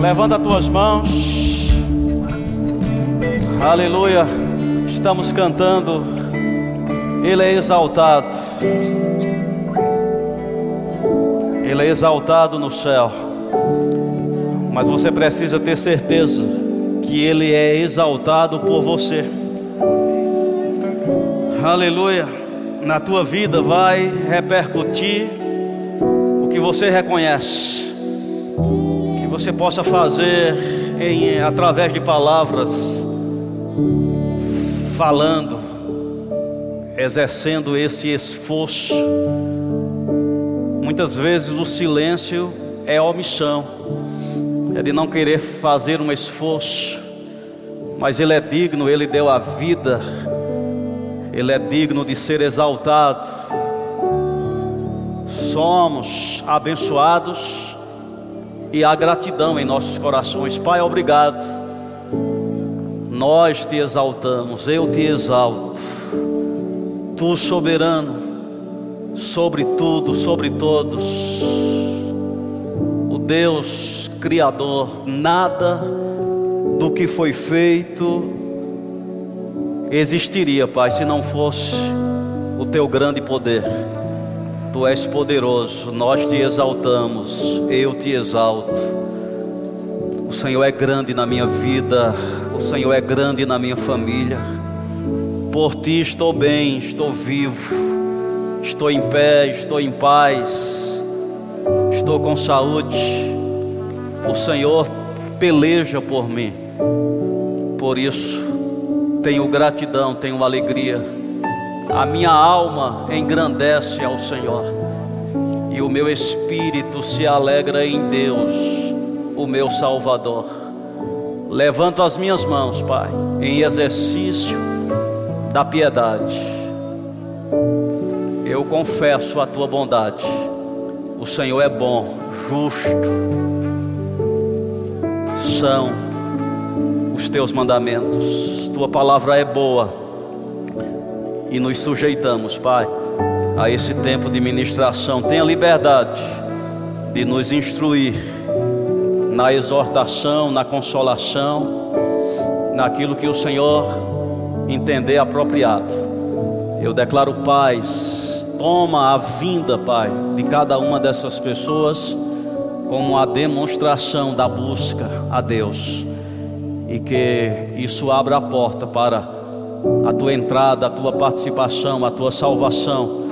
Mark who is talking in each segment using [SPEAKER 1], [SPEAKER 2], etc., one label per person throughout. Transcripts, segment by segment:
[SPEAKER 1] Levanta as tuas mãos. Aleluia. Estamos cantando. Ele é exaltado. Ele é exaltado no céu. Mas você precisa ter certeza que Ele é exaltado por você. Aleluia. Na tua vida vai repercutir o que você reconhece. Você possa fazer em, através de palavras, falando, exercendo esse esforço. Muitas vezes o silêncio é omissão, é de não querer fazer um esforço, mas Ele é digno, Ele deu a vida, Ele é digno de ser exaltado. Somos abençoados e há gratidão em nossos corações, Pai, obrigado. Nós te exaltamos, eu te exalto, Tu soberano, sobre tudo, sobre todos, o Deus Criador, nada do que foi feito existiria, Pai, se não fosse o Teu grande poder. Tu és poderoso, nós te exaltamos, eu te exalto. O Senhor é grande na minha vida, o Senhor é grande na minha família. Por ti estou bem, estou vivo, estou em pé, estou em paz, estou com saúde. O Senhor peleja por mim, por isso tenho gratidão, tenho alegria. A minha alma engrandece ao Senhor, e o meu espírito se alegra em Deus, o meu Salvador. Levanto as minhas mãos, Pai, em exercício da piedade. Eu confesso a tua bondade. O Senhor é bom, justo. São os teus mandamentos. Tua palavra é boa. E nos sujeitamos, Pai, a esse tempo de ministração. Tenha liberdade de nos instruir na exortação, na consolação, naquilo que o Senhor entender apropriado. Eu declaro paz, toma a vinda, Pai, de cada uma dessas pessoas como a demonstração da busca a Deus e que isso abra a porta para a tua entrada, a tua participação, a tua salvação.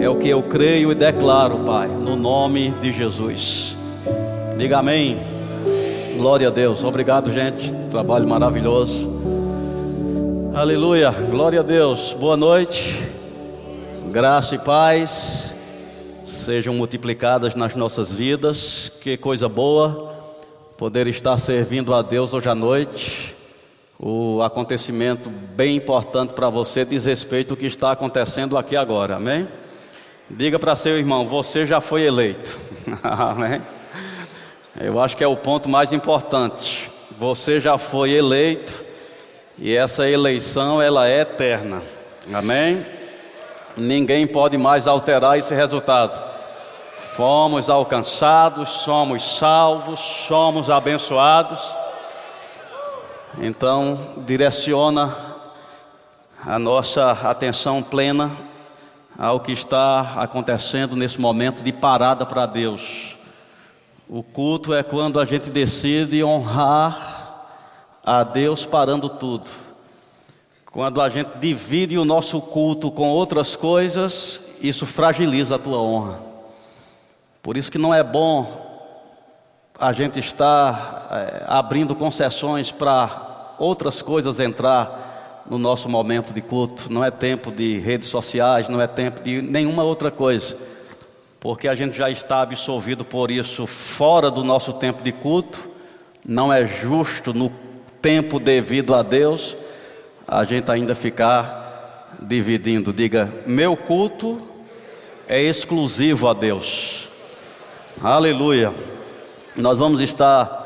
[SPEAKER 1] É o que eu creio e declaro, Pai, no nome de Jesus. Diga amém. Glória a Deus. Obrigado, gente. Trabalho maravilhoso. Aleluia, glória a Deus, boa noite, graça e paz sejam multiplicadas nas nossas vidas, que coisa boa poder estar servindo a Deus hoje à noite. O acontecimento bem importante para você diz respeito ao que está acontecendo aqui agora, amém? Diga para seu irmão, você já foi eleito, amém? Eu acho que é o ponto mais importante, você já foi eleito e essa eleição ela é eterna. Amém? Ninguém pode mais alterar esse resultado. Fomos alcançados, somos salvos, somos abençoados. Então, direciona a nossa atenção plena ao que está acontecendo nesse momento de parada para Deus. O culto é quando a gente decide honrar a Deus parando tudo. Quando a gente divide o nosso culto com outras coisas, isso fragiliza a tua honra. Por isso que não é bom a gente estar é, abrindo concessões para outras coisas entrar no nosso momento de culto. Não é tempo de redes sociais, não é tempo de nenhuma outra coisa. Porque a gente já está absolvido por isso fora do nosso tempo de culto. Não é justo no tempo devido a Deus, a gente ainda ficar dividindo. Diga, meu culto é exclusivo a Deus. Aleluia. Nós vamos estar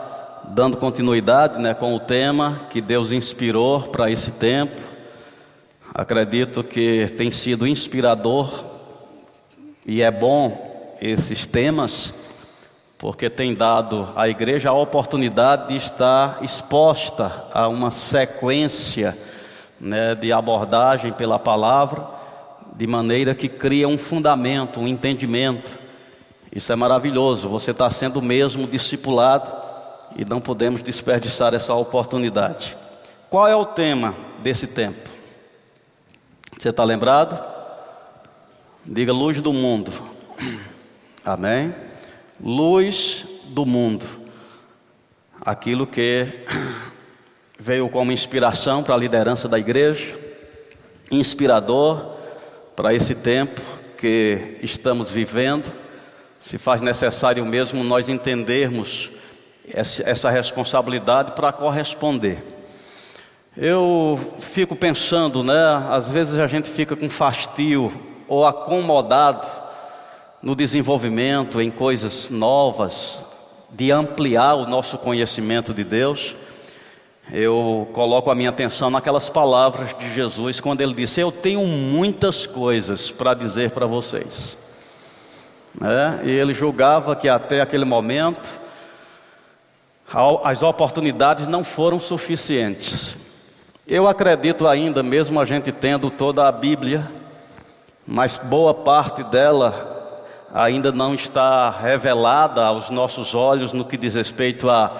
[SPEAKER 1] dando continuidade né, com o tema que Deus inspirou para esse tempo. Acredito que tem sido inspirador e é bom esses temas, porque tem dado à igreja a oportunidade de estar exposta a uma sequência né, de abordagem pela palavra, de maneira que cria um fundamento, um entendimento. Isso é maravilhoso, você está sendo mesmo discipulado e não podemos desperdiçar essa oportunidade. Qual é o tema desse tempo? Você está lembrado? Diga luz do mundo. Amém? Luz do mundo. Aquilo que veio como inspiração para a liderança da igreja, inspirador para esse tempo que estamos vivendo. Se faz necessário mesmo nós entendermos essa responsabilidade para corresponder. Eu fico pensando, né? Às vezes a gente fica com fastio ou acomodado no desenvolvimento em coisas novas, de ampliar o nosso conhecimento de Deus eu coloco a minha atenção naquelas palavras de Jesus quando ele disse: Eu tenho muitas coisas para dizer para vocês. É, e ele julgava que até aquele momento as oportunidades não foram suficientes. Eu acredito ainda, mesmo a gente tendo toda a Bíblia, mas boa parte dela ainda não está revelada aos nossos olhos no que diz respeito a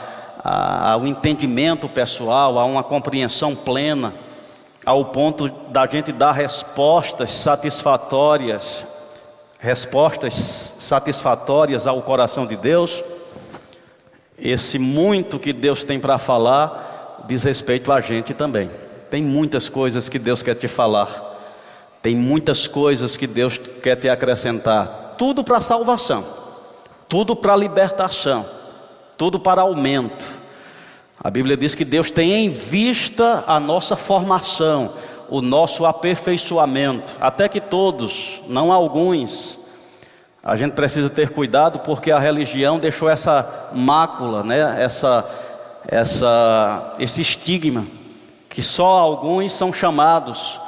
[SPEAKER 1] ao entendimento pessoal, a uma compreensão plena, ao ponto da gente dar respostas satisfatórias, respostas satisfatórias ao coração de Deus. Esse muito que Deus tem para falar diz respeito a gente também. Tem muitas coisas que Deus quer te falar. Tem muitas coisas que Deus quer te acrescentar. Tudo para salvação. Tudo para libertação tudo para aumento. A Bíblia diz que Deus tem em vista a nossa formação, o nosso aperfeiçoamento, até que todos, não alguns. A gente precisa ter cuidado porque a religião deixou essa mácula, né? essa, essa, esse estigma, que só alguns são chamados,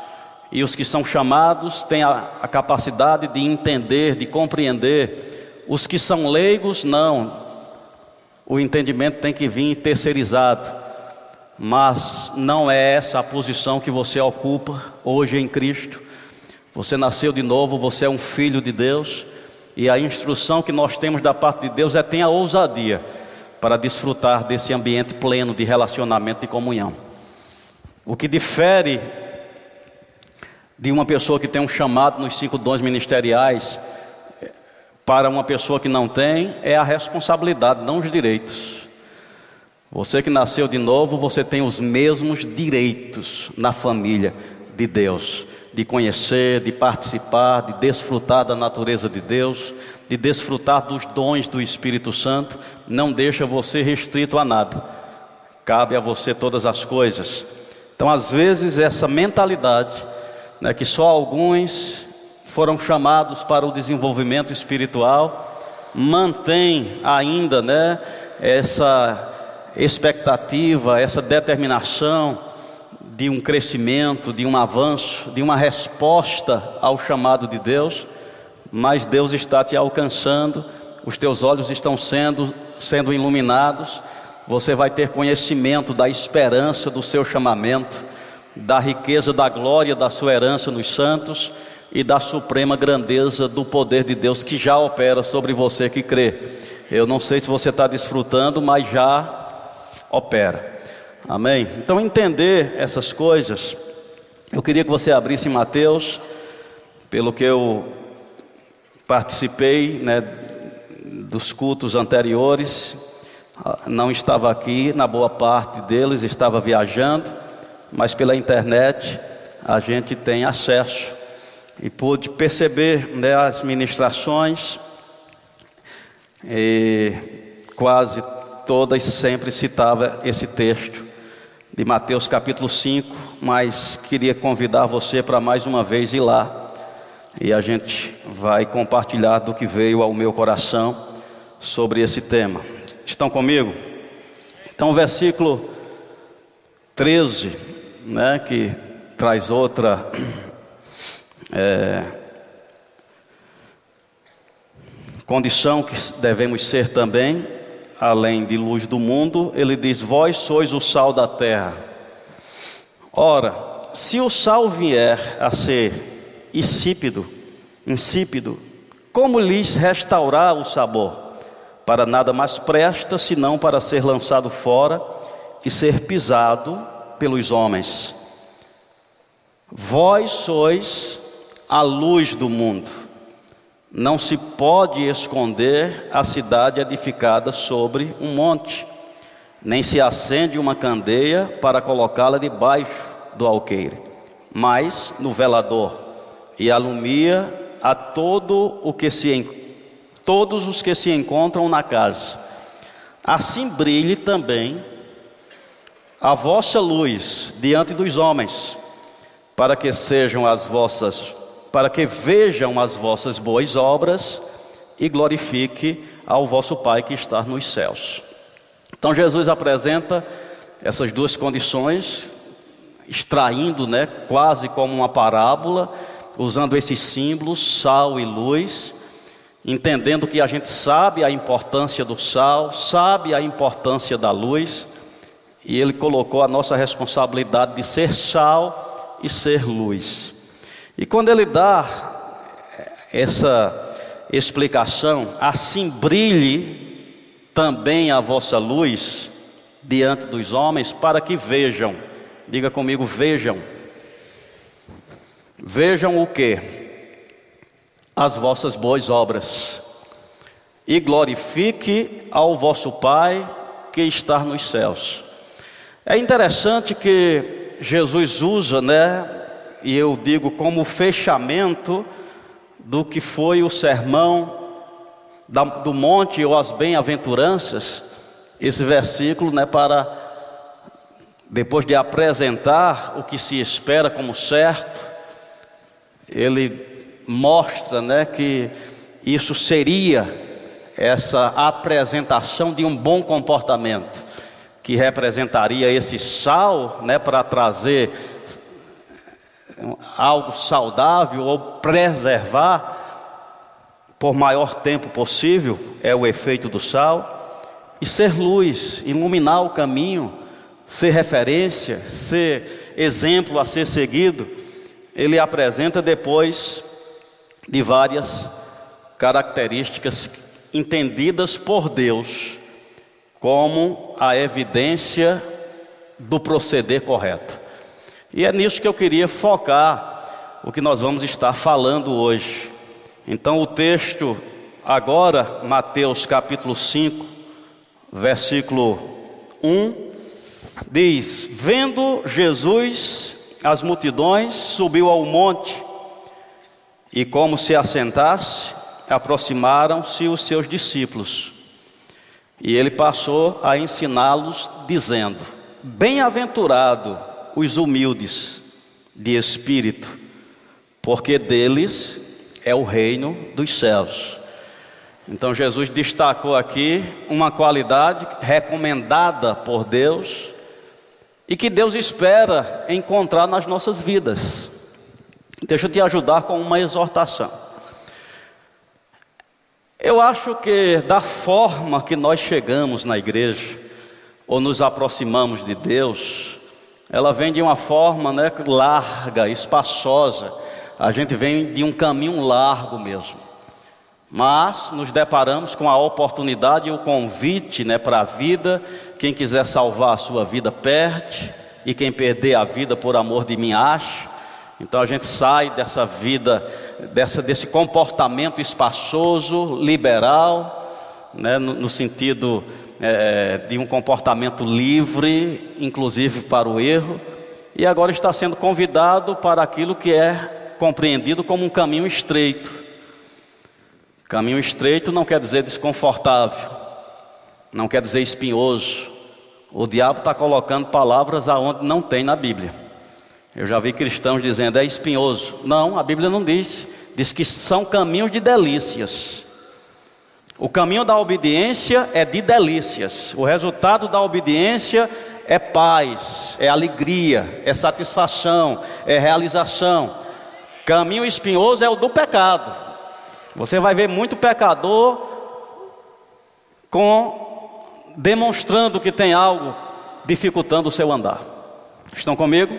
[SPEAKER 1] e os que são chamados têm a, a capacidade de entender, de compreender. Os que são leigos, não, o entendimento tem que vir terceirizado, mas não é essa a posição que você ocupa hoje em Cristo. Você nasceu de novo, você é um filho de Deus, e a instrução que nós temos da parte de Deus é tenha ousadia para desfrutar desse ambiente pleno de relacionamento e comunhão. O que difere de uma pessoa que tem um chamado nos cinco dons ministeriais para uma pessoa que não tem é a responsabilidade, não os direitos. Você que nasceu de novo, você tem os mesmos direitos na família de Deus, de conhecer, de participar, de desfrutar da natureza de Deus, de desfrutar dos dons do Espírito Santo, não deixa você restrito a nada. Cabe a você todas as coisas. Então, às vezes, essa mentalidade, né, que só alguns foram chamados para o desenvolvimento espiritual, mantém ainda, né, essa expectativa, essa determinação de um crescimento, de um avanço, de uma resposta ao chamado de Deus, mas Deus está te alcançando, os teus olhos estão sendo sendo iluminados, você vai ter conhecimento da esperança do seu chamamento, da riqueza da glória da sua herança nos santos e da suprema grandeza do poder de Deus que já opera sobre você que crê. Eu não sei se você está desfrutando, mas já opera. Amém? Então, entender essas coisas, eu queria que você abrisse Mateus, pelo que eu participei né, dos cultos anteriores, não estava aqui, na boa parte deles estava viajando, mas pela internet a gente tem acesso. E pude perceber né, as ministrações, e quase todas sempre citava esse texto de Mateus capítulo 5, mas queria convidar você para mais uma vez ir lá e a gente vai compartilhar do que veio ao meu coração sobre esse tema. Estão comigo? Então, versículo 13, né, que traz outra é, condição que devemos ser também, além de luz do mundo, ele diz: Vós sois o sal da terra. Ora, se o sal vier a ser insípido, insípido, como lhes restaurar o sabor? Para nada mais presta senão para ser lançado fora e ser pisado pelos homens. Vós sois a luz do mundo. Não se pode esconder a cidade edificada sobre um monte, nem se acende uma candeia para colocá-la debaixo do alqueire, mas no velador, e alumia a todo o que se todos os que se encontram na casa. Assim brilhe também a vossa luz diante dos homens, para que sejam as vossas, para que vejam as vossas boas obras e glorifique ao vosso Pai que está nos céus. Então Jesus apresenta essas duas condições, extraindo, né, quase como uma parábola, usando esses símbolos, sal e luz, entendendo que a gente sabe a importância do sal, sabe a importância da luz, e ele colocou a nossa responsabilidade de ser sal e ser luz. E quando ele dá essa explicação, assim brilhe também a vossa luz diante dos homens, para que vejam, diga comigo, vejam. Vejam o que? As vossas boas obras, e glorifique ao vosso Pai que está nos céus. É interessante que Jesus usa, né, e eu digo como fechamento do que foi o sermão da, do monte ou as bem-aventuranças, esse versículo, né, para depois de apresentar o que se espera como certo, ele mostra, né, que isso seria essa apresentação de um bom comportamento que representaria esse sal, né, para trazer algo saudável ou preservar por maior tempo possível, é o efeito do sal, e ser luz, iluminar o caminho, ser referência, ser exemplo a ser seguido, ele apresenta depois de várias características entendidas por Deus como a evidência do proceder correto. E é nisso que eu queria focar o que nós vamos estar falando hoje. Então, o texto, agora, Mateus capítulo 5, versículo 1, diz: Vendo Jesus as multidões, subiu ao monte, e como se assentasse, aproximaram-se os seus discípulos. E ele passou a ensiná-los, dizendo: Bem-aventurado os humildes de espírito, porque deles é o reino dos céus. Então Jesus destacou aqui uma qualidade recomendada por Deus e que Deus espera encontrar nas nossas vidas. Deixa eu te ajudar com uma exortação. Eu acho que da forma que nós chegamos na igreja, ou nos aproximamos de Deus, ela vem de uma forma né, larga, espaçosa. A gente vem de um caminho largo mesmo. Mas nos deparamos com a oportunidade e o convite né, para a vida. Quem quiser salvar a sua vida, perde. E quem perder a vida por amor de mim, acha. Então a gente sai dessa vida, dessa, desse comportamento espaçoso, liberal, né, no, no sentido é, de um comportamento livre, inclusive para o erro, e agora está sendo convidado para aquilo que é compreendido como um caminho estreito. Caminho estreito não quer dizer desconfortável, não quer dizer espinhoso. O diabo está colocando palavras aonde não tem na Bíblia. Eu já vi cristãos dizendo é espinhoso. Não, a Bíblia não diz. Diz que são caminhos de delícias. O caminho da obediência é de delícias. O resultado da obediência é paz, é alegria, é satisfação, é realização. Caminho espinhoso é o do pecado. Você vai ver muito pecador com demonstrando que tem algo dificultando o seu andar. Estão comigo?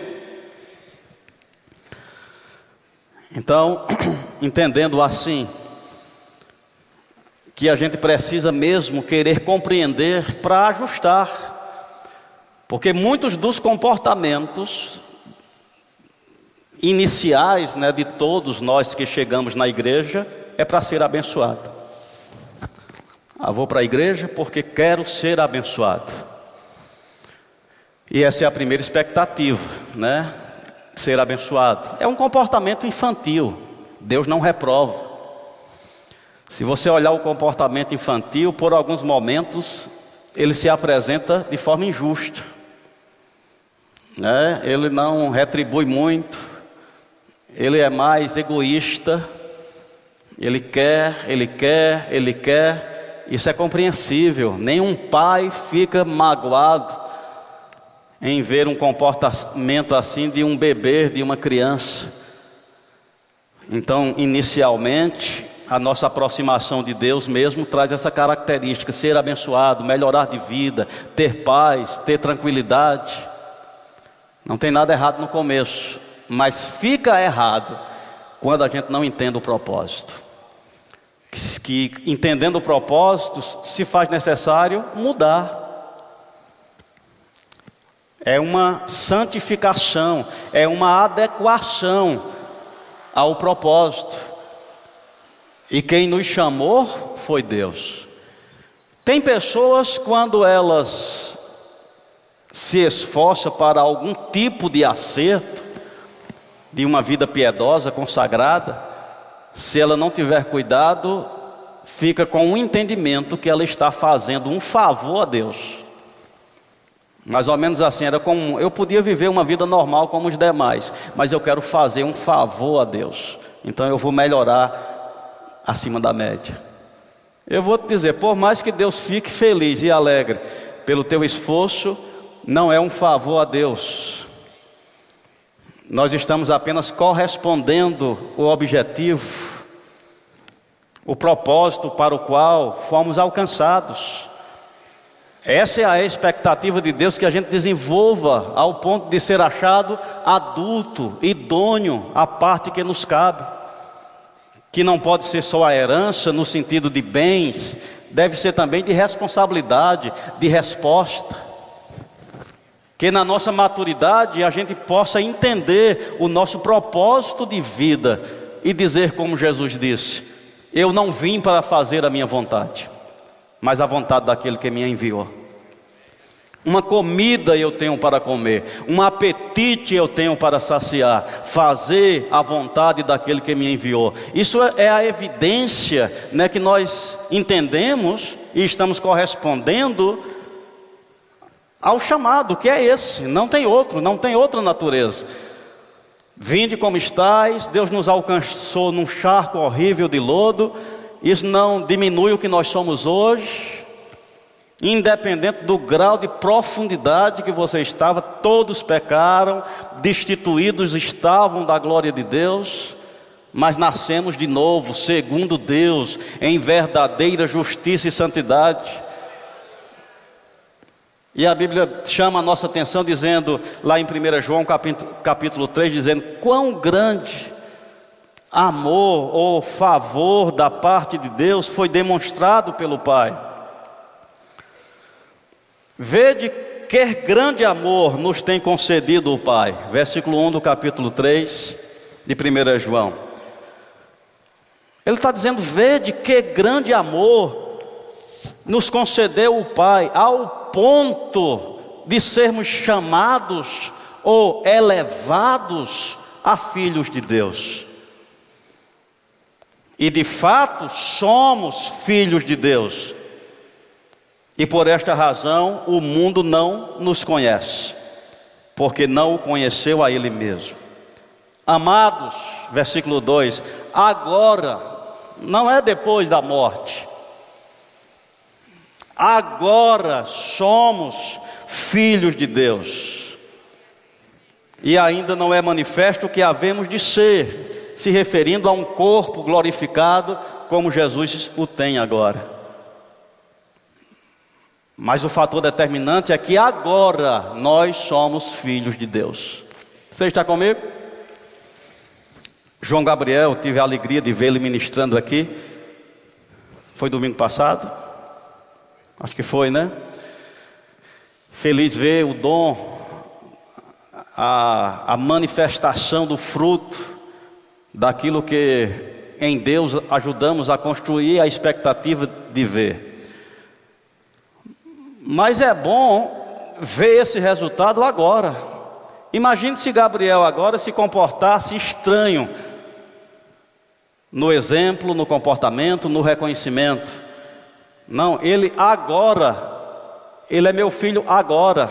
[SPEAKER 1] Então, entendendo assim, que a gente precisa mesmo querer compreender para ajustar, porque muitos dos comportamentos iniciais né, de todos nós que chegamos na igreja é para ser abençoado. Ah, vou para a igreja porque quero ser abençoado. E essa é a primeira expectativa, né? Ser abençoado. É um comportamento infantil. Deus não reprova. Se você olhar o comportamento infantil, por alguns momentos, ele se apresenta de forma injusta. Né? Ele não retribui muito, ele é mais egoísta, ele quer, ele quer, ele quer, isso é compreensível. Nenhum pai fica magoado em ver um comportamento assim de um bebê, de uma criança. Então, inicialmente, a nossa aproximação de Deus mesmo traz essa característica: ser abençoado, melhorar de vida, ter paz, ter tranquilidade. Não tem nada errado no começo, mas fica errado quando a gente não entende o propósito. Que, entendendo o propósito, se faz necessário mudar. É uma santificação, é uma adequação ao propósito. E quem nos chamou foi Deus. Tem pessoas, quando elas se esforçam para algum tipo de acerto, de uma vida piedosa, consagrada, se ela não tiver cuidado, fica com o entendimento que ela está fazendo um favor a Deus. Mais ou menos assim, era como eu podia viver uma vida normal como os demais, mas eu quero fazer um favor a Deus. Então eu vou melhorar acima da média. Eu vou te dizer, por mais que Deus fique feliz e alegre pelo teu esforço, não é um favor a Deus. Nós estamos apenas correspondendo o objetivo, o propósito para o qual fomos alcançados. Essa é a expectativa de Deus que a gente desenvolva ao ponto de ser achado adulto, idôneo, a parte que nos cabe que não pode ser só a herança no sentido de bens, deve ser também de responsabilidade, de resposta. Que na nossa maturidade a gente possa entender o nosso propósito de vida e dizer, como Jesus disse: Eu não vim para fazer a minha vontade, mas a vontade daquele que me enviou. Uma comida eu tenho para comer, um apetite eu tenho para saciar, fazer a vontade daquele que me enviou. Isso é, é a evidência né, que nós entendemos e estamos correspondendo ao chamado, que é esse, não tem outro, não tem outra natureza. Vinde como estáis, Deus nos alcançou num charco horrível de lodo, isso não diminui o que nós somos hoje, Independente do grau de profundidade que você estava, todos pecaram, destituídos estavam da glória de Deus, mas nascemos de novo, segundo Deus, em verdadeira justiça e santidade. E a Bíblia chama a nossa atenção dizendo, lá em 1 João capítulo, capítulo 3, dizendo: quão grande amor ou favor da parte de Deus foi demonstrado pelo Pai Vede que grande amor nos tem concedido o Pai. Versículo 1 do capítulo 3 de 1 João. Ele está dizendo: Vede que grande amor nos concedeu o Pai, ao ponto de sermos chamados ou elevados a filhos de Deus. E de fato somos filhos de Deus. E por esta razão o mundo não nos conhece, porque não o conheceu a Ele mesmo. Amados, versículo 2: agora, não é depois da morte, agora somos filhos de Deus, e ainda não é manifesto o que havemos de ser, se referindo a um corpo glorificado como Jesus o tem agora. Mas o fator determinante é que agora nós somos filhos de Deus. Você está comigo? João Gabriel, tive a alegria de vê-lo ministrando aqui. Foi domingo passado? Acho que foi, né? Feliz ver o dom, a, a manifestação do fruto daquilo que em Deus ajudamos a construir a expectativa de ver. Mas é bom ver esse resultado agora. Imagine se Gabriel agora se comportasse estranho no exemplo, no comportamento, no reconhecimento. Não, ele agora, ele é meu filho agora.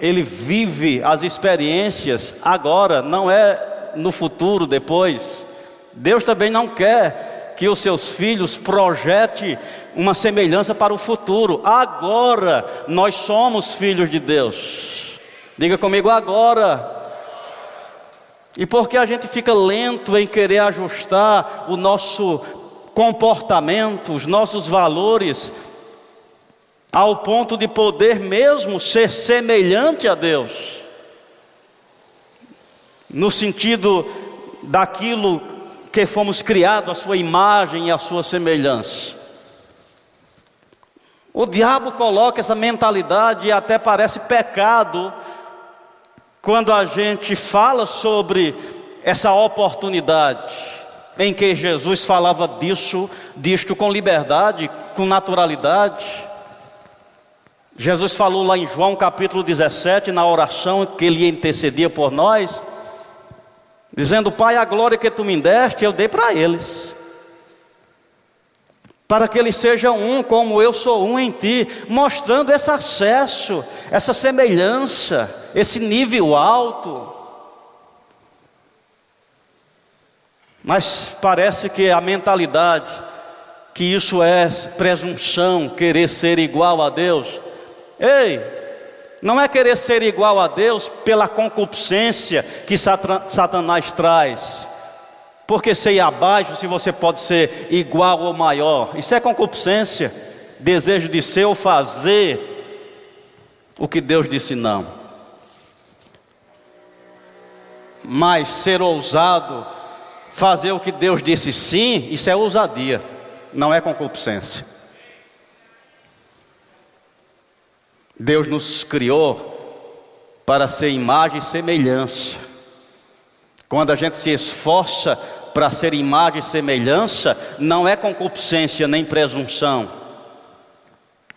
[SPEAKER 1] Ele vive as experiências agora, não é no futuro, depois. Deus também não quer que os seus filhos projete uma semelhança para o futuro. Agora nós somos filhos de Deus. Diga comigo agora. E porque a gente fica lento em querer ajustar o nosso comportamento, os nossos valores, ao ponto de poder mesmo ser semelhante a Deus, no sentido daquilo que fomos criados à sua imagem e à sua semelhança. O diabo coloca essa mentalidade e até parece pecado quando a gente fala sobre essa oportunidade em que Jesus falava disso, disto com liberdade, com naturalidade. Jesus falou lá em João capítulo 17, na oração que ele intercedia por nós, dizendo: Pai, a glória que tu me deste, eu dei para eles, para que eles sejam um como eu sou um em ti, mostrando esse acesso, essa semelhança, esse nível alto. Mas parece que a mentalidade, que isso é presunção, querer ser igual a Deus. Ei, não é querer ser igual a Deus pela concupiscência que Satanás traz. Porque ser abaixo se você pode ser igual ou maior. Isso é concupiscência, desejo de ser ou fazer o que Deus disse não. Mas ser ousado, fazer o que Deus disse sim, isso é ousadia, não é concupiscência. Deus nos criou para ser imagem e semelhança. Quando a gente se esforça para ser imagem e semelhança, não é concupiscência nem presunção,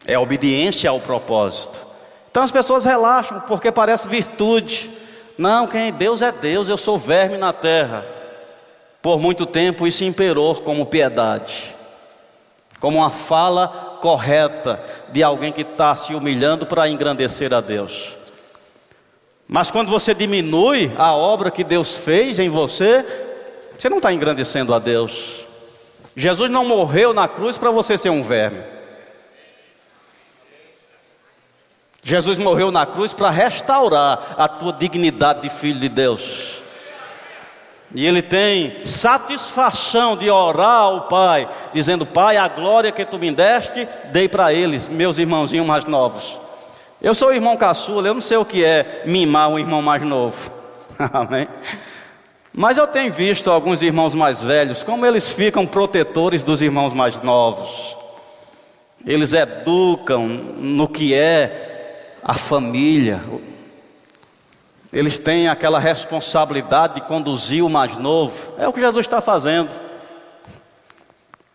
[SPEAKER 1] é obediência ao propósito. Então as pessoas relaxam porque parece virtude. Não, quem Deus é Deus, eu sou verme na terra. Por muito tempo isso imperou como piedade, como uma fala correta de alguém que está se humilhando para engrandecer a Deus. Mas quando você diminui a obra que Deus fez em você, você não está engrandecendo a Deus. Jesus não morreu na cruz para você ser um verme. Jesus morreu na cruz para restaurar a tua dignidade de filho de Deus. E ele tem satisfação de orar ao Pai, dizendo: Pai, a glória que tu me deste, dei para eles, meus irmãozinhos mais novos. Eu sou irmão caçula, eu não sei o que é mimar um irmão mais novo. Amém? Mas eu tenho visto alguns irmãos mais velhos, como eles ficam protetores dos irmãos mais novos. Eles educam no que é a família, eles têm aquela responsabilidade de conduzir o mais novo. É o que Jesus está fazendo.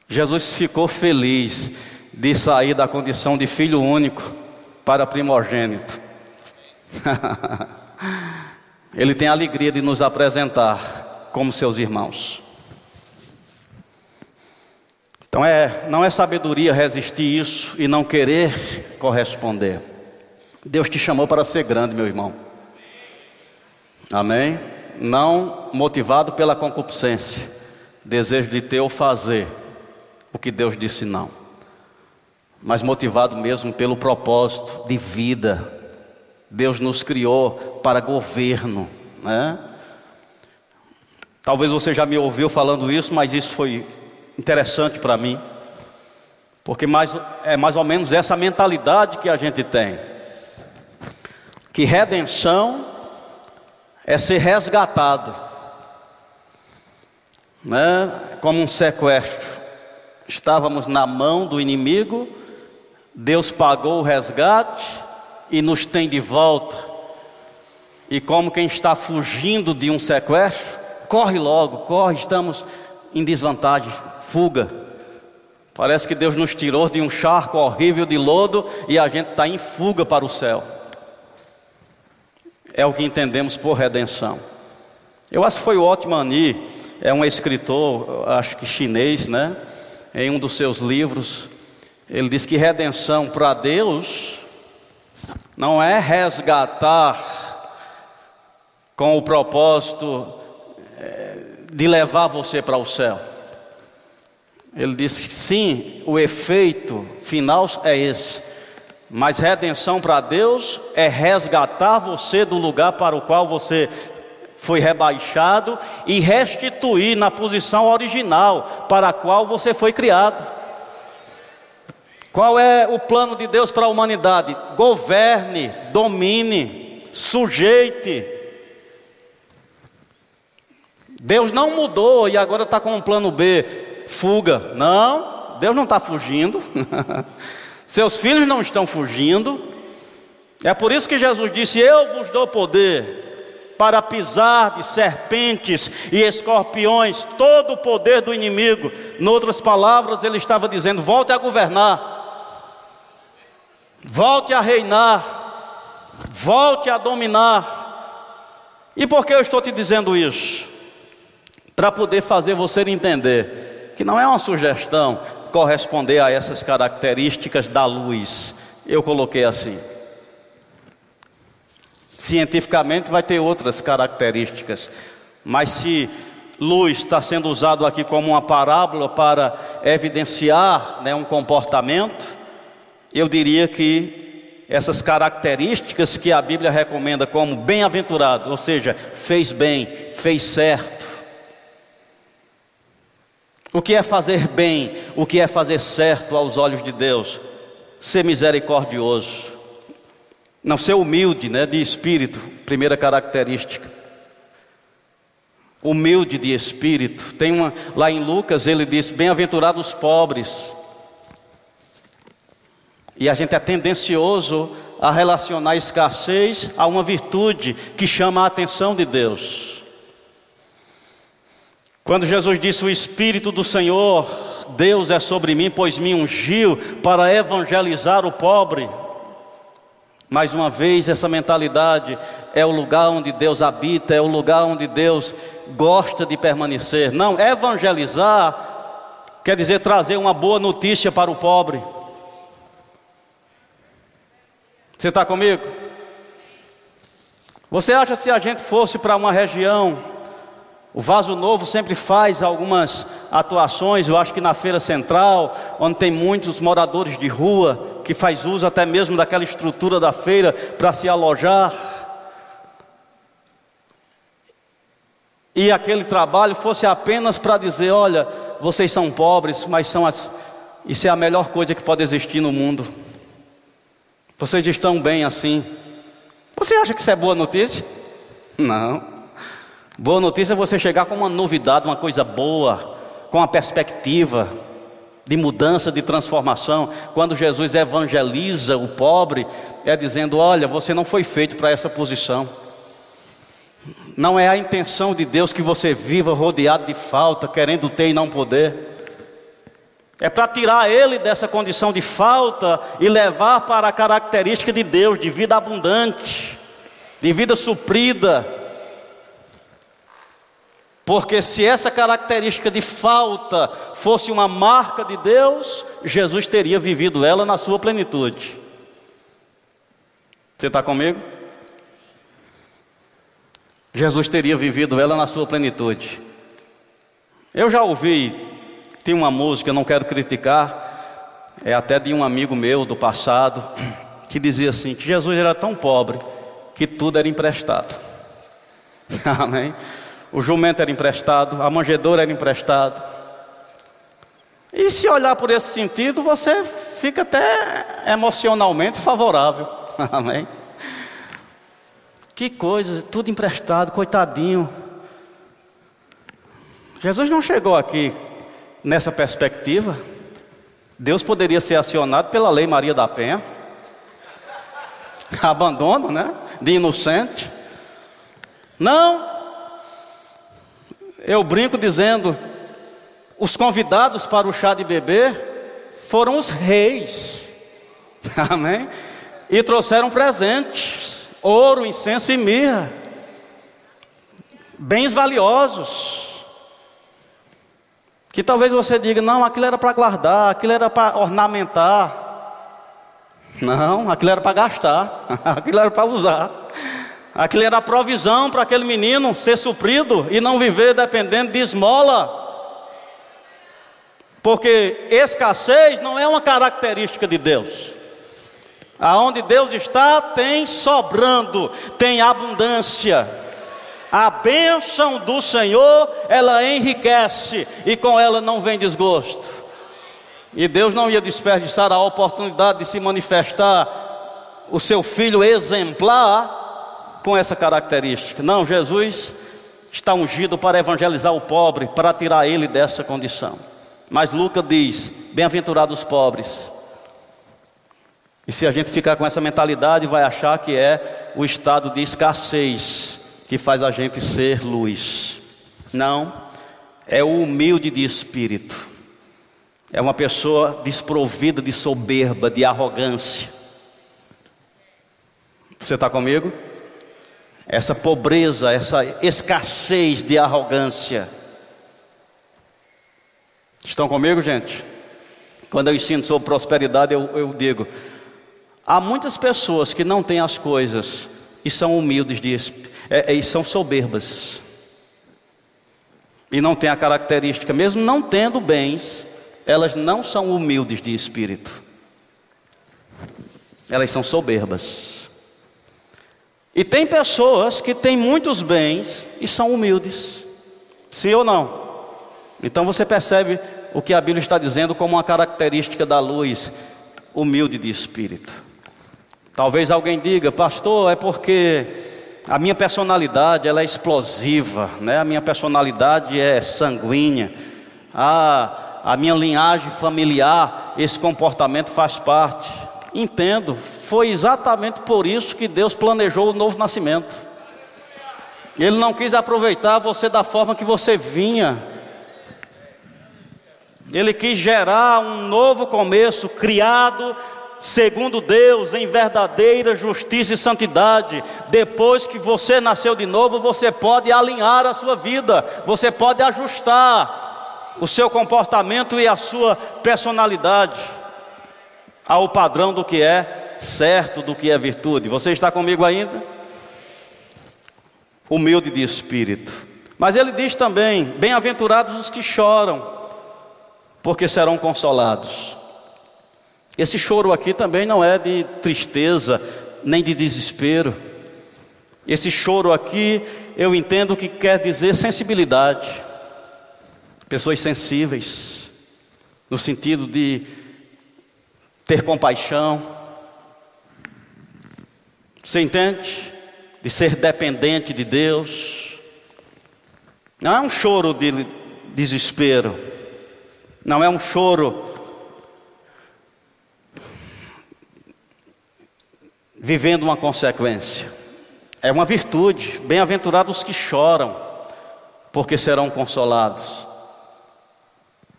[SPEAKER 1] Jesus ficou feliz de sair da condição de filho único para primogênito. Ele tem a alegria de nos apresentar como seus irmãos. Então é, não é sabedoria resistir isso e não querer corresponder. Deus te chamou para ser grande, meu irmão. Amém? Não motivado pela concupiscência, desejo de ter ou fazer o que Deus disse não, mas motivado mesmo pelo propósito de vida. Deus nos criou para governo, né? Talvez você já me ouviu falando isso, mas isso foi interessante para mim, porque mais, é mais ou menos essa mentalidade que a gente tem. Que redenção é ser resgatado, né? como um sequestro. Estávamos na mão do inimigo, Deus pagou o resgate e nos tem de volta. E como quem está fugindo de um sequestro, corre logo, corre, estamos em desvantagem, fuga. Parece que Deus nos tirou de um charco horrível de lodo e a gente está em fuga para o céu. É o que entendemos por redenção. Eu acho que foi o Otmani, é um escritor, acho que chinês, né? Em um dos seus livros, ele diz que redenção para Deus não é resgatar com o propósito eh, de levar você para o céu. Ele diz que sim, o efeito final é esse. Mas redenção para Deus é resgatar você do lugar para o qual você foi rebaixado e restituir na posição original para a qual você foi criado. Qual é o plano de Deus para a humanidade? Governe, domine, sujeite. Deus não mudou e agora está com um plano B, fuga. Não, Deus não está fugindo. Seus filhos não estão fugindo. É por isso que Jesus disse: Eu vos dou poder para pisar de serpentes e escorpiões todo o poder do inimigo. Em outras palavras, ele estava dizendo: volte a governar, volte a reinar, volte a dominar. E por que eu estou te dizendo isso? para poder fazer você entender que não é uma sugestão corresponder a essas características da luz. Eu coloquei assim. Cientificamente vai ter outras características, mas se luz está sendo usado aqui como uma parábola para evidenciar né, um comportamento, eu diria que essas características que a Bíblia recomenda como bem-aventurado, ou seja, fez bem, fez certo, o que é fazer bem? O que é fazer certo aos olhos de Deus? Ser misericordioso. Não ser humilde, né, de espírito, primeira característica. Humilde de espírito. Tem uma lá em Lucas ele diz: "Bem-aventurados os pobres". E a gente é tendencioso a relacionar escassez a uma virtude que chama a atenção de Deus. Quando Jesus disse: O Espírito do Senhor, Deus é sobre mim, pois me ungiu para evangelizar o pobre. Mais uma vez, essa mentalidade é o lugar onde Deus habita, é o lugar onde Deus gosta de permanecer. Não, evangelizar quer dizer trazer uma boa notícia para o pobre. Você está comigo? Você acha que se a gente fosse para uma região o Vaso Novo sempre faz algumas atuações, eu acho que na feira central, onde tem muitos moradores de rua, que faz uso até mesmo daquela estrutura da feira para se alojar. E aquele trabalho fosse apenas para dizer: olha, vocês são pobres, mas são as, isso é a melhor coisa que pode existir no mundo. Vocês estão bem assim. Você acha que isso é boa notícia? Não. Boa notícia é você chegar com uma novidade, uma coisa boa, com uma perspectiva de mudança, de transformação. Quando Jesus evangeliza o pobre, é dizendo: Olha, você não foi feito para essa posição. Não é a intenção de Deus que você viva rodeado de falta, querendo ter e não poder. É para tirar ele dessa condição de falta e levar para a característica de Deus, de vida abundante, de vida suprida porque se essa característica de falta fosse uma marca de Deus, Jesus teria vivido ela na sua plenitude. Você está comigo? Jesus teria vivido ela na sua plenitude. Eu já ouvi, tem uma música, não quero criticar, é até de um amigo meu do passado, que dizia assim: que Jesus era tão pobre que tudo era emprestado. Amém? O jumento era emprestado, a manjedoura era emprestado. E se olhar por esse sentido, você fica até emocionalmente favorável. Amém? Que coisa, tudo emprestado, coitadinho. Jesus não chegou aqui nessa perspectiva. Deus poderia ser acionado pela lei Maria da Penha. Abandono, né? De inocente. Não. Eu brinco dizendo: os convidados para o chá de bebê foram os reis. Amém? E trouxeram presentes ouro, incenso e mirra, bens valiosos. Que talvez você diga, não, aquilo era para guardar, aquilo era para ornamentar. Não, aquilo era para gastar, aquilo era para usar. Aquilo era provisão para aquele menino ser suprido e não viver dependendo de esmola. Porque escassez não é uma característica de Deus. Aonde Deus está, tem sobrando, tem abundância. A bênção do Senhor, ela enriquece e com ela não vem desgosto. E Deus não ia desperdiçar a oportunidade de se manifestar o seu filho exemplar com essa característica. Não, Jesus está ungido para evangelizar o pobre, para tirar ele dessa condição. Mas Lucas diz: Bem-aventurados os pobres, e se a gente ficar com essa mentalidade, vai achar que é o estado de escassez que faz a gente ser luz. Não, é o humilde de espírito. É uma pessoa desprovida de soberba, de arrogância. Você está comigo? Essa pobreza, essa escassez de arrogância. Estão comigo, gente? Quando eu ensino sobre prosperidade, eu, eu digo: Há muitas pessoas que não têm as coisas e são humildes de, é, é, e são soberbas. E não têm a característica, mesmo não tendo bens, elas não são humildes de espírito. Elas são soberbas. E tem pessoas que têm muitos bens e são humildes. Sim ou não? Então você percebe o que a Bíblia está dizendo como uma característica da luz, humilde de espírito. Talvez alguém diga, pastor, é porque a minha personalidade ela é explosiva, né? A minha personalidade é sanguínea. Ah, a minha linhagem familiar, esse comportamento faz parte. Entendo, foi exatamente por isso que Deus planejou o novo nascimento. Ele não quis aproveitar você da forma que você vinha. Ele quis gerar um novo começo, criado segundo Deus, em verdadeira justiça e santidade. Depois que você nasceu de novo, você pode alinhar a sua vida, você pode ajustar o seu comportamento e a sua personalidade ao padrão do que é certo, do que é virtude. Você está comigo ainda? Humilde de espírito. Mas ele diz também: Bem-aventurados os que choram, porque serão consolados. Esse choro aqui também não é de tristeza, nem de desespero. Esse choro aqui, eu entendo que quer dizer sensibilidade. Pessoas sensíveis, no sentido de ter compaixão. Você entende? De ser dependente de Deus. Não é um choro de desespero. Não é um choro vivendo uma consequência. É uma virtude. Bem-aventurados os que choram, porque serão consolados.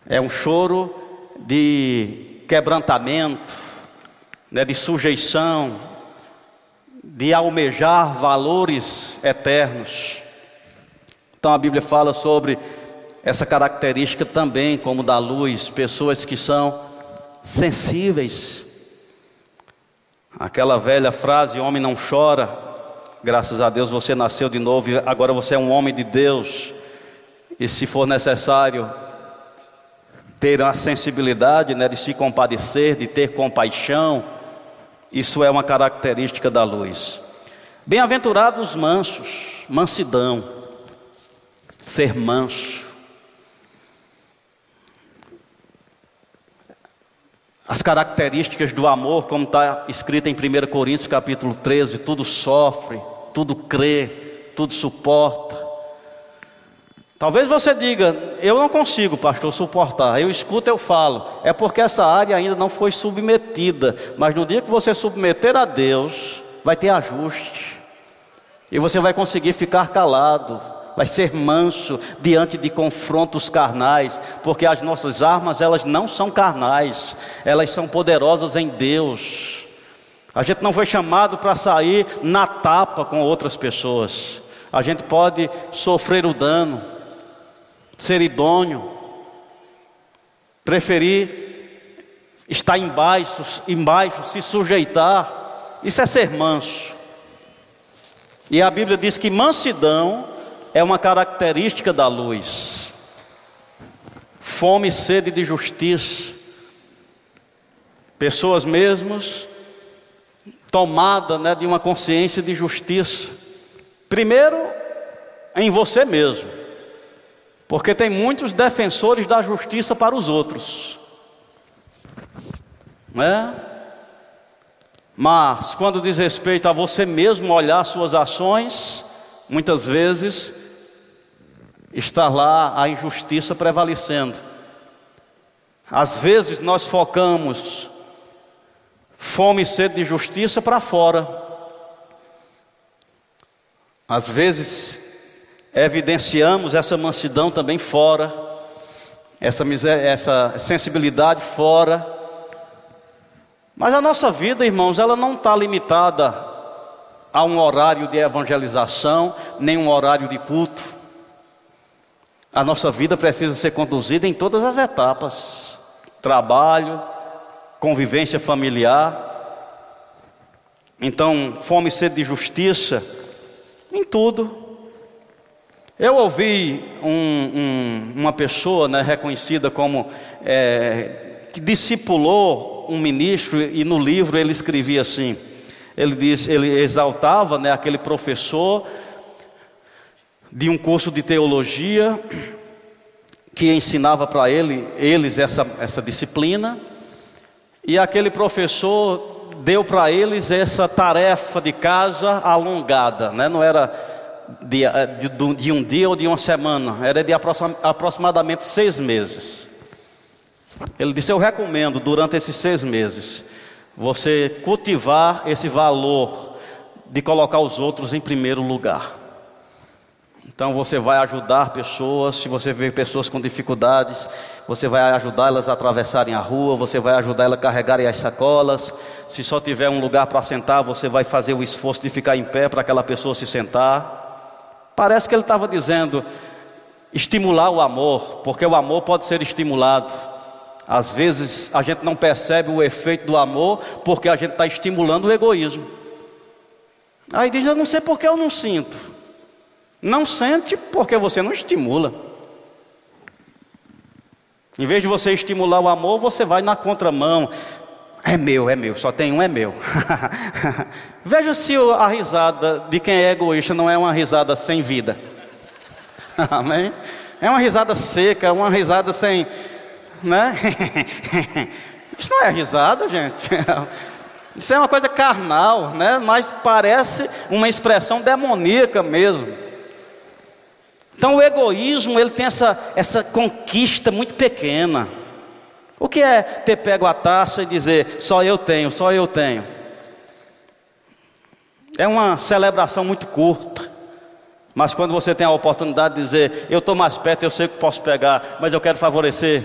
[SPEAKER 1] É um choro de quebrantamento, né, de sujeição, de almejar valores eternos. Então a Bíblia fala sobre essa característica também, como da luz, pessoas que são sensíveis Aquela velha frase: homem não chora. Graças a Deus você nasceu de novo agora você é um homem de Deus. E se for necessário ter a sensibilidade né, de se compadecer, de ter compaixão, isso é uma característica da luz. Bem-aventurados os mansos, mansidão, ser manso. as características do amor, como está escrito em 1 Coríntios capítulo 13, tudo sofre, tudo crê, tudo suporta. Talvez você diga, eu não consigo, pastor, suportar. Eu escuto, eu falo. É porque essa área ainda não foi submetida. Mas no dia que você submeter a Deus, vai ter ajuste. E você vai conseguir ficar calado, vai ser manso diante de confrontos carnais, porque as nossas armas, elas não são carnais, elas são poderosas em Deus. A gente não foi chamado para sair na tapa com outras pessoas. A gente pode sofrer o dano, ser idôneo, preferir estar embaixo, embaixo, se sujeitar. Isso é ser manso. E a Bíblia diz que mansidão é uma característica da luz. Fome e sede de justiça. Pessoas mesmos tomada né, de uma consciência de justiça. Primeiro, em você mesmo. Porque tem muitos defensores da justiça para os outros. Né? Mas quando diz respeito a você mesmo olhar suas ações, muitas vezes está lá a injustiça prevalecendo. Às vezes nós focamos fome e sede de justiça para fora. Às vezes evidenciamos essa mansidão também fora, essa, essa sensibilidade fora. Mas a nossa vida, irmãos, ela não está limitada a um horário de evangelização, nem um horário de culto. A nossa vida precisa ser conduzida em todas as etapas: trabalho, convivência familiar. Então, fome e sede de justiça, em tudo. Eu ouvi um, um, uma pessoa né, reconhecida como é, que discipulou um ministro e no livro ele escrevia assim. Ele diz, ele exaltava né, aquele professor de um curso de teologia que ensinava para ele, eles essa, essa disciplina, e aquele professor deu para eles essa tarefa de casa alongada, né? não era de, de, de, um dia ou de uma semana, era de aproximadamente seis meses. Ele disse: Eu recomendo durante esses seis meses você cultivar esse valor de colocar os outros em primeiro lugar. Então você vai ajudar pessoas, se você vê pessoas com dificuldades, você vai ajudá-las a atravessarem a rua, você vai ajudá-las a carregarem as sacolas. Se só tiver um lugar para sentar, você vai fazer o esforço de ficar em pé para aquela pessoa se sentar. Parece que ele estava dizendo estimular o amor, porque o amor pode ser estimulado. Às vezes a gente não percebe o efeito do amor porque a gente está estimulando o egoísmo. Aí diz: Eu não sei porque eu não sinto. Não sente porque você não estimula. Em vez de você estimular o amor, você vai na contramão. É meu, é meu, só tem um, é meu. Veja se a risada de quem é egoísta não é uma risada sem vida. Amém? É uma risada seca, uma risada sem, né? Isso não é risada, gente. Isso é uma coisa carnal, né? Mas parece uma expressão demoníaca mesmo. Então o egoísmo ele tem essa, essa conquista muito pequena. O que é ter pego a taça e dizer só eu tenho, só eu tenho? É uma celebração muito curta. Mas quando você tem a oportunidade de dizer, eu estou mais perto, eu sei que posso pegar, mas eu quero favorecer,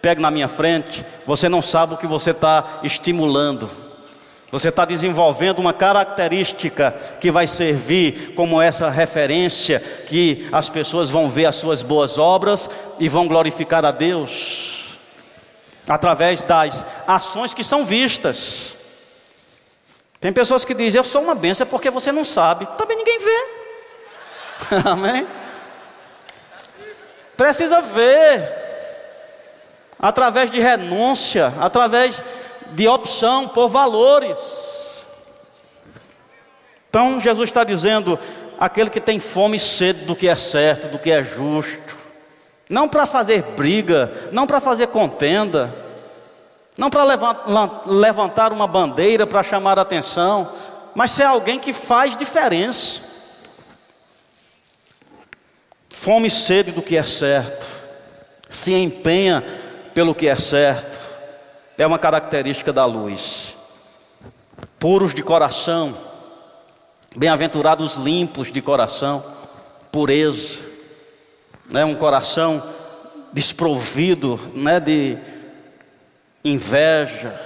[SPEAKER 1] pegue na minha frente, você não sabe o que você está estimulando. Você está desenvolvendo uma característica que vai servir como essa referência que as pessoas vão ver as suas boas obras e vão glorificar a Deus através das ações que são vistas. Tem pessoas que dizem: Eu sou uma benção é porque você não sabe. Também ninguém vê. Amém? Precisa ver. Através de renúncia, através de opção por valores. Então Jesus está dizendo: aquele que tem fome e sede do que é certo, do que é justo, não para fazer briga, não para fazer contenda, não para levantar uma bandeira para chamar atenção, mas ser alguém que faz diferença. Fome e sede do que é certo, se empenha pelo que é certo, é uma característica da luz. Puros de coração, bem-aventurados limpos de coração, pureza, né? um coração desprovido né? de inveja,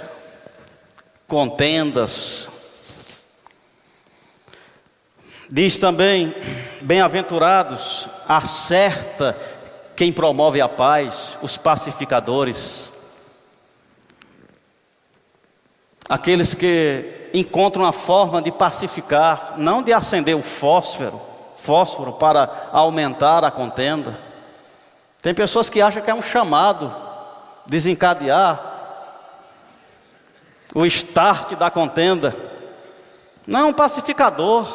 [SPEAKER 1] contendas. Diz também: bem-aventurados, acerta quem promove a paz, os pacificadores, aqueles que encontram a forma de pacificar, não de acender o fósforo, fósforo para aumentar a contenda. Tem pessoas que acham que é um chamado desencadear o start da contenda. Não, um pacificador.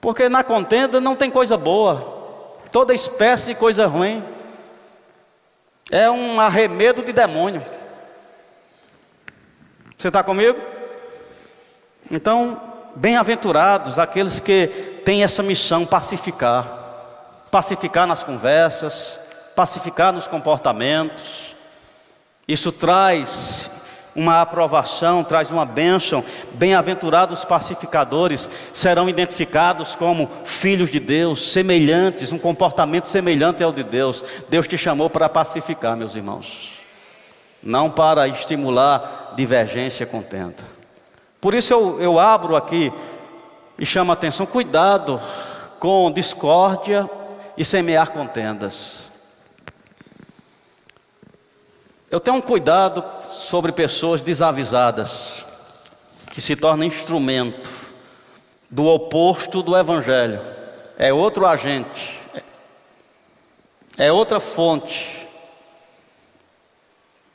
[SPEAKER 1] Porque na contenda não tem coisa boa, toda espécie de coisa ruim. É um arremedo de demônio. Você está comigo? Então, bem-aventurados aqueles que têm essa missão pacificar, pacificar nas conversas, pacificar nos comportamentos. Isso traz uma aprovação, traz uma bênção. Bem-aventurados pacificadores serão identificados como filhos de Deus, semelhantes, um comportamento semelhante ao de Deus. Deus te chamou para pacificar, meus irmãos, não para estimular divergência contenta. Por isso eu, eu abro aqui e chamo a atenção: cuidado com discórdia e semear contendas. Eu tenho um cuidado sobre pessoas desavisadas, que se tornam instrumento do oposto do Evangelho, é outro agente, é outra fonte.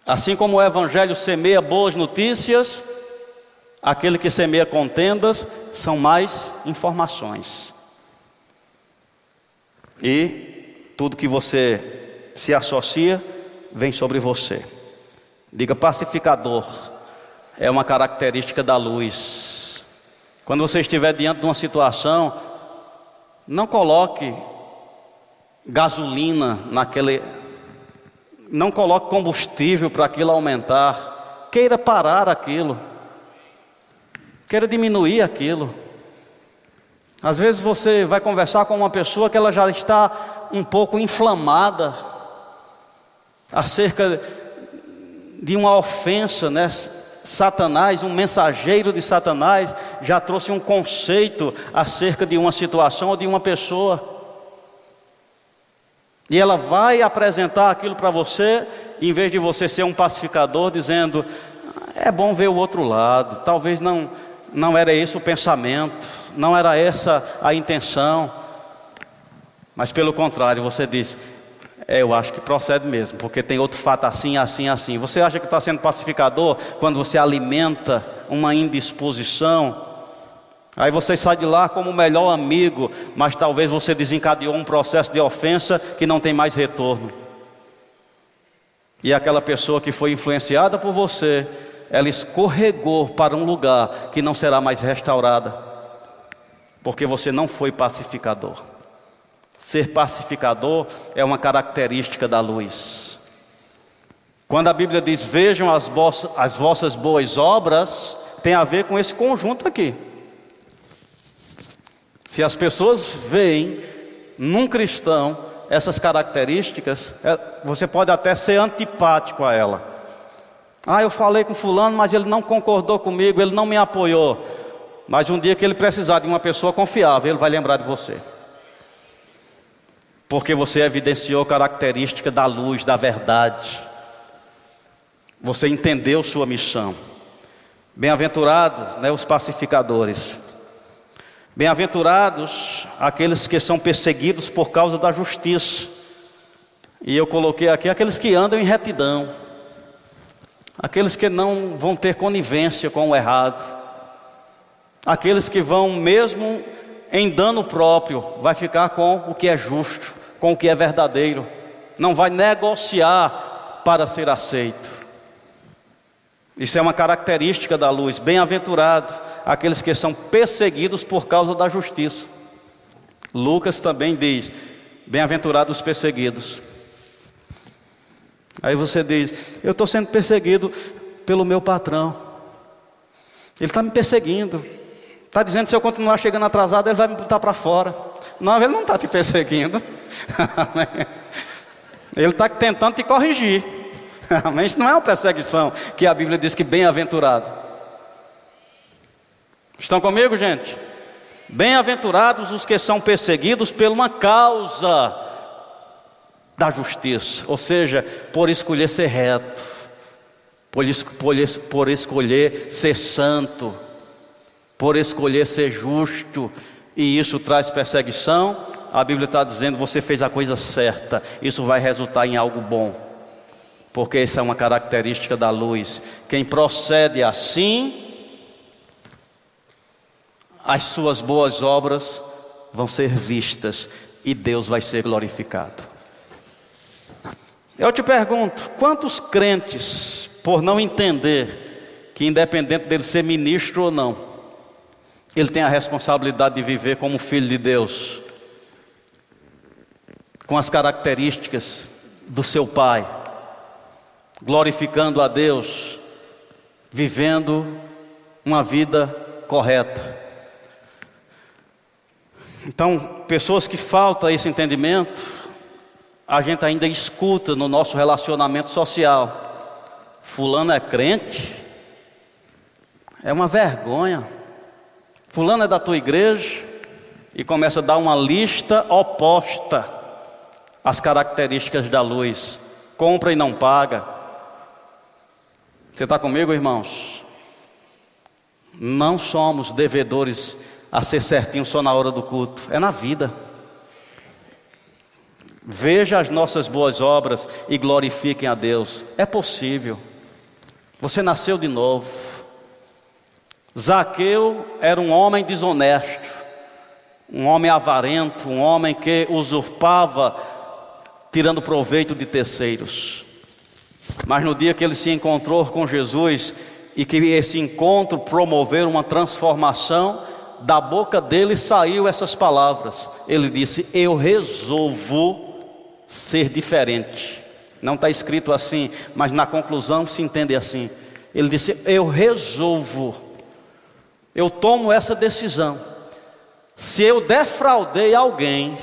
[SPEAKER 1] Assim como o Evangelho semeia boas notícias, aquele que semeia contendas são mais informações. E tudo que você se associa vem sobre você. Diga pacificador, é uma característica da luz. Quando você estiver diante de uma situação, não coloque gasolina naquele. Não coloque combustível para aquilo aumentar. Queira parar aquilo. Queira diminuir aquilo. Às vezes você vai conversar com uma pessoa que ela já está um pouco inflamada acerca de uma ofensa, né? Satanás, um mensageiro de Satanás, já trouxe um conceito acerca de uma situação ou de uma pessoa. E ela vai apresentar aquilo para você, em vez de você ser um pacificador, dizendo: é bom ver o outro lado, talvez não, não era esse o pensamento, não era essa a intenção. Mas pelo contrário, você diz: é, eu acho que procede mesmo, porque tem outro fato assim, assim, assim. Você acha que está sendo pacificador quando você alimenta uma indisposição? Aí você sai de lá como o melhor amigo, mas talvez você desencadeou um processo de ofensa que não tem mais retorno. E aquela pessoa que foi influenciada por você, ela escorregou para um lugar que não será mais restaurada, porque você não foi pacificador. Ser pacificador é uma característica da luz. Quando a Bíblia diz vejam as, as vossas boas obras, tem a ver com esse conjunto aqui. Se as pessoas veem num cristão essas características, é, você pode até ser antipático a ela. Ah, eu falei com fulano, mas ele não concordou comigo, ele não me apoiou. Mas um dia que ele precisar de uma pessoa confiável, ele vai lembrar de você porque você evidenciou característica da luz, da verdade. Você entendeu sua missão. Bem-aventurados, né, os pacificadores. Bem-aventurados aqueles que são perseguidos por causa da justiça. E eu coloquei aqui aqueles que andam em retidão. Aqueles que não vão ter conivência com o errado. Aqueles que vão mesmo em dano próprio, vai ficar com o que é justo com o que é verdadeiro, não vai negociar para ser aceito. Isso é uma característica da luz. Bem-aventurado aqueles que são perseguidos por causa da justiça. Lucas também diz: Bem-aventurados os perseguidos. Aí você diz: Eu estou sendo perseguido pelo meu patrão. Ele está me perseguindo. Está dizendo que se eu continuar chegando atrasado, ele vai me botar para fora. Não, ele não está te perseguindo. ele está tentando te corrigir. Isso não é uma perseguição que a Bíblia diz que bem-aventurado. Estão comigo, gente? Bem-aventurados os que são perseguidos por uma causa da justiça, ou seja, por escolher ser reto, por, por, por escolher ser santo, por escolher ser justo, e isso traz perseguição. A Bíblia está dizendo: você fez a coisa certa, isso vai resultar em algo bom, porque essa é uma característica da luz. Quem procede assim, as suas boas obras vão ser vistas e Deus vai ser glorificado. Eu te pergunto: quantos crentes, por não entender que, independente dele ser ministro ou não, ele tem a responsabilidade de viver como filho de Deus, com as características do seu pai, glorificando a Deus, vivendo uma vida correta. Então, pessoas que falta esse entendimento, a gente ainda escuta no nosso relacionamento social. Fulano é crente? É uma vergonha. Fulano é da tua igreja e começa a dar uma lista oposta às características da luz. Compra e não paga. Você está comigo, irmãos? Não somos devedores a ser certinho só na hora do culto, é na vida. Veja as nossas boas obras e glorifiquem a Deus. É possível. Você nasceu de novo. Zaqueu era um homem desonesto, um homem avarento, um homem que usurpava, tirando proveito de terceiros. Mas no dia que ele se encontrou com Jesus e que esse encontro promoveu uma transformação, da boca dele saiu essas palavras. Ele disse: Eu resolvo ser diferente. Não está escrito assim, mas na conclusão se entende assim. Ele disse: Eu resolvo, eu tomo essa decisão. Se eu defraudei alguém,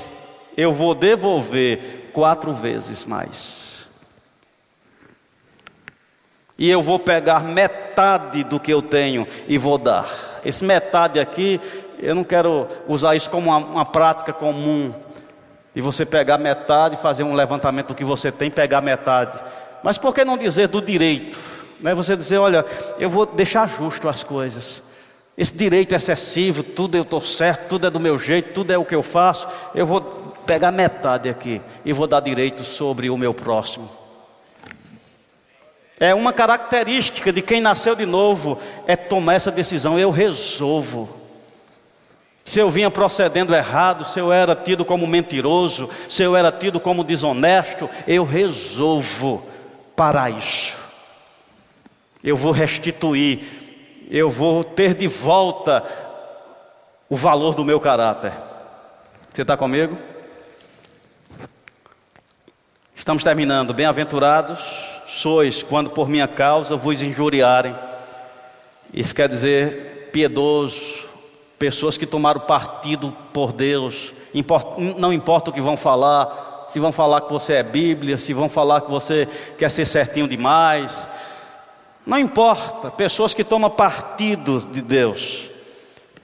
[SPEAKER 1] eu vou devolver quatro vezes mais e eu vou pegar metade do que eu tenho e vou dar. Esse metade aqui, eu não quero usar isso como uma, uma prática comum, e você pegar metade, fazer um levantamento do que você tem, pegar metade. Mas por que não dizer do direito? Né? Você dizer, olha, eu vou deixar justo as coisas. Esse direito excessivo, tudo eu estou certo, tudo é do meu jeito, tudo é o que eu faço. Eu vou pegar metade aqui e vou dar direito sobre o meu próximo. É uma característica de quem nasceu de novo, é tomar essa decisão. Eu resolvo. Se eu vinha procedendo errado, se eu era tido como mentiroso, se eu era tido como desonesto, eu resolvo parar isso. Eu vou restituir, eu vou ter de volta o valor do meu caráter. Você está comigo? Estamos terminando. Bem-aventurados sois quando por minha causa vos injuriarem. Isso quer dizer piedoso, pessoas que tomaram partido por Deus, não importa o que vão falar, se vão falar que você é Bíblia, se vão falar que você quer ser certinho demais, não importa, pessoas que tomam partido de Deus.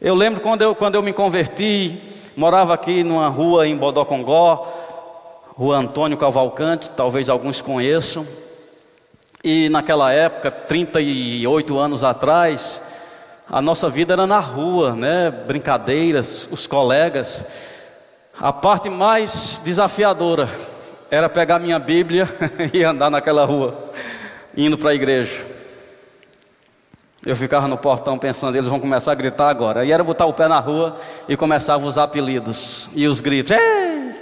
[SPEAKER 1] Eu lembro quando eu, quando eu me converti, morava aqui numa rua em Bodocongó, rua Antônio Cavalcante, talvez alguns conheçam. E naquela época, 38 anos atrás, a nossa vida era na rua, né? Brincadeiras, os colegas. A parte mais desafiadora era pegar minha Bíblia e andar naquela rua, indo para a igreja. Eu ficava no portão pensando, eles vão começar a gritar agora. E era botar o pé na rua e começava os apelidos e os gritos. Ei!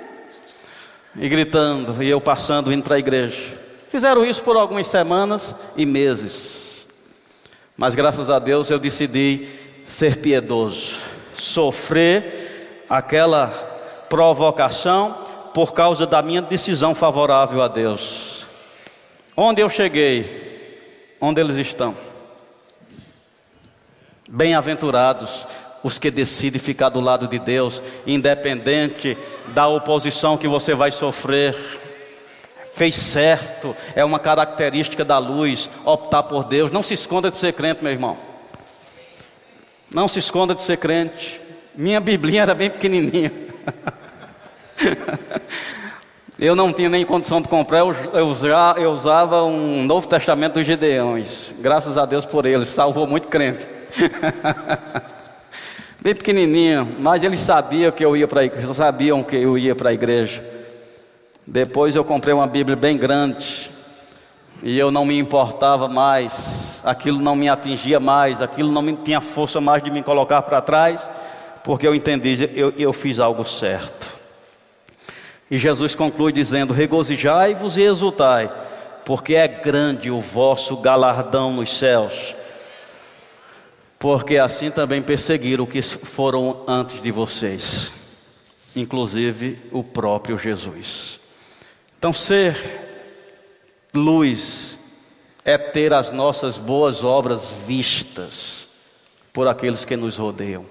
[SPEAKER 1] E gritando, e eu passando, indo para a igreja. Fizeram isso por algumas semanas e meses. Mas graças a Deus eu decidi ser piedoso, sofrer aquela provocação por causa da minha decisão favorável a Deus. Onde eu cheguei, onde eles estão? Bem-aventurados os que decidem ficar do lado de Deus, independente da oposição que você vai sofrer. Fez certo, é uma característica da luz, optar por Deus. Não se esconda de ser crente, meu irmão. Não se esconda de ser crente. Minha Biblinha era bem pequenininha. Eu não tinha nem condição de comprar, eu, eu, usava um Novo Testamento dos Gideões. Graças a Deus por ele, salvou muito crente. Bem pequenininho, mas eles sabiam que eu ia para a igreja, sabiam que eu ia para a igreja. Depois eu comprei uma Bíblia bem grande e eu não me importava mais, aquilo não me atingia mais, aquilo não tinha força mais de me colocar para trás, porque eu entendi, eu, eu fiz algo certo. E Jesus conclui dizendo: Regozijai-vos e exultai, porque é grande o vosso galardão nos céus porque assim também perseguiram que foram antes de vocês, inclusive o próprio Jesus. Então, ser luz é ter as nossas boas obras vistas por aqueles que nos rodeiam.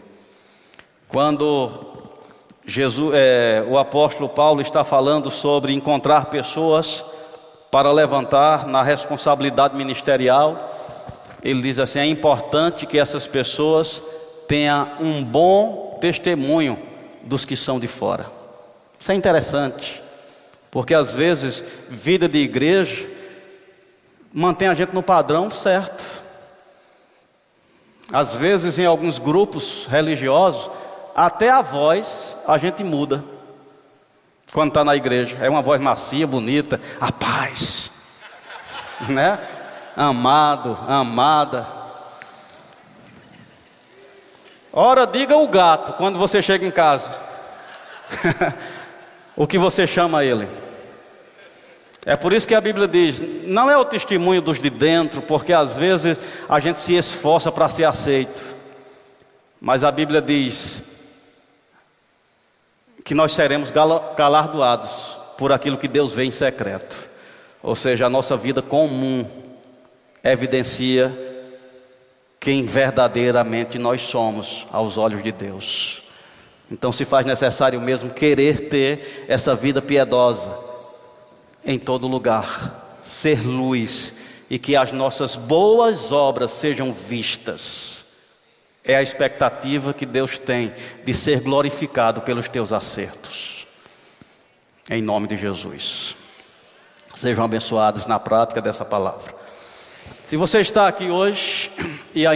[SPEAKER 1] Quando Jesus, é, o apóstolo Paulo está falando sobre encontrar pessoas para levantar na responsabilidade ministerial, ele diz assim: é importante que essas pessoas tenham um bom testemunho dos que são de fora. Isso é interessante, porque às vezes vida de igreja mantém a gente no padrão certo. Às vezes em alguns grupos religiosos, até a voz a gente muda quando está na igreja. É uma voz macia, bonita, a paz, né? amado, amada. Ora, diga o gato quando você chega em casa. o que você chama ele? É por isso que a Bíblia diz: não é o testemunho dos de dentro, porque às vezes a gente se esforça para ser aceito. Mas a Bíblia diz que nós seremos galardoados por aquilo que Deus vê em secreto, ou seja, a nossa vida comum evidencia quem verdadeiramente nós somos aos olhos de Deus. Então se faz necessário mesmo querer ter essa vida piedosa em todo lugar, ser luz e que as nossas boas obras sejam vistas. É a expectativa que Deus tem de ser glorificado pelos teus acertos. Em nome de Jesus. Sejam abençoados na prática dessa palavra. Se você está aqui hoje e ainda